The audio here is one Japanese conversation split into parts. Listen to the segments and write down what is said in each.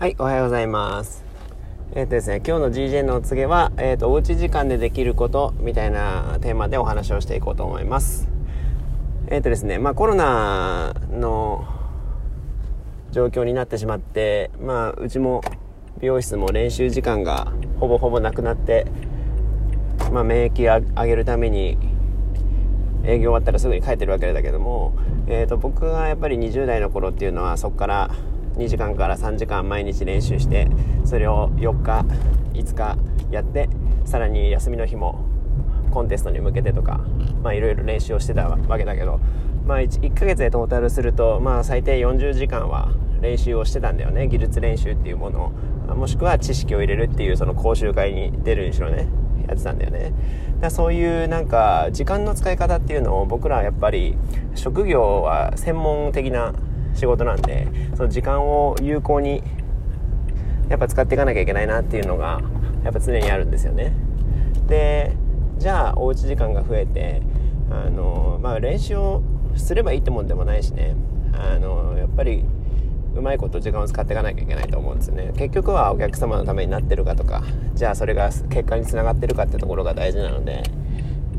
はい、おはようございます。えっ、ー、とですね、今日の GJ のお告げは、えっ、ー、と、おうち時間でできることみたいなテーマでお話をしていこうと思います。えっ、ー、とですね、まあコロナの状況になってしまって、まあうちも美容室も練習時間がほぼほぼなくなって、まあ免疫上げるために営業終わったらすぐに帰ってるわけだけども、えっ、と僕がやっぱり20代の頃っていうのはそこから2時間から3時間毎日練習してそれを4日5日やってさらに休みの日もコンテストに向けてとかいろいろ練習をしてたわけだけどまあ 1, 1ヶ月でトータルするとまあ最低40時間は練習をしてたんだよね技術練習っていうものを。もしくは知識を入れるっていうその講習会に出るにしろねやってたんだよね。だそういうなんか時間の使い方っていうのを僕らはやっぱり職業は専門的な仕事なんでその時間を有効にやっぱ使っていかなきゃいけないなっていうのがやっぱ常にあるんですよね。でじゃあおうち時間が増えてあのまあ練習をすればいいってもんでもないしね。あのやっぱりうまいこと時間を使っていかなきゃいけないと思うんですよね。結局はお客様のためになってるかとかじゃあそれが結果につながってるかってところが大事なので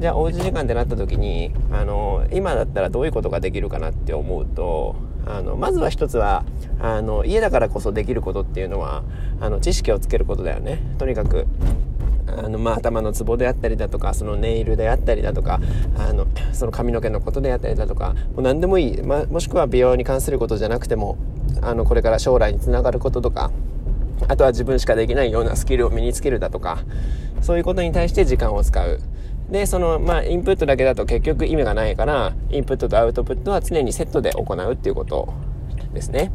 じゃあおうち時間ってなった時にあの今だったらどういうことができるかなって思うとあのまずは一つはあの家だからこそできることっていうのはあの知識をつけることだよね。とにかくあのまあ、頭のツボであったりだとかそのネイルであったりだとかあのその髪の毛のことであったりだとかもう何でもいい、ま、もしくは美容に関することじゃなくてもあのこれから将来につながることとかあとは自分しかできないようなスキルを身につけるだとかそういうことに対して時間を使う。で、その、まあ、インプットだけだと結局意味がないから、インプットとアウトプットは常にセットで行うっていうことですね。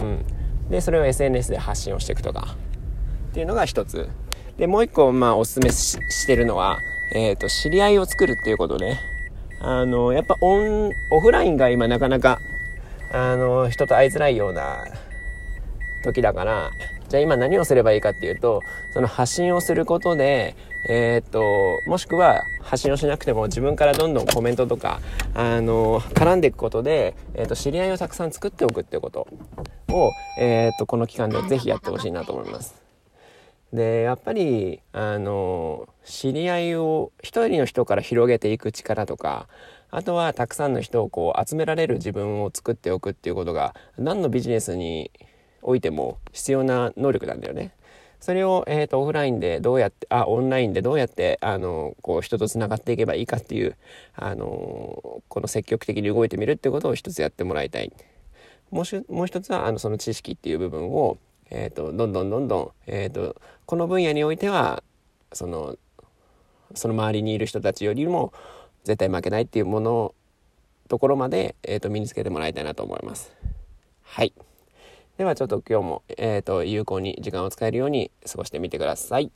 うん。で、それを SNS で発信をしていくとか、っていうのが一つ。で、もう一個、まあ、おすすめしてるのは、えっ、ー、と、知り合いを作るっていうことね。あの、やっぱオン、オフラインが今なかなか、あの、人と会いづらいような時だから、じゃあ今何をすればいいかっていうと、その発信をすることで、えー、っと、もしくは発信をしなくても自分からどんどんコメントとか、あの、絡んでいくことで、えー、っと、知り合いをたくさん作っておくっていうことを、えー、っと、この期間でぜひやってほしいなと思います。で、やっぱり、あの、知り合いを一人の人から広げていく力とか、あとはたくさんの人をこう集められる自分を作っておくっていうことが何のビジネスにおいても必要な能力なんだよね。それを、えーと、オフラインでどうやってあオンラインでどうやってあのこう人とつながっていけばいいかっていうあのこの積極的に動いてみるってことを一つやってもらいたい。もうしもう一つはあのその知識っていう部分を、えーと、どんどんどんどん、えーと、この分野においてはそのその周りにいる人たちよりも絶対負けないっていうものところまで、えー、と身につけてもらいたいなと思います。はい。ではちょっと今日も、えっ、ー、と、有効に時間を使えるように過ごしてみてください。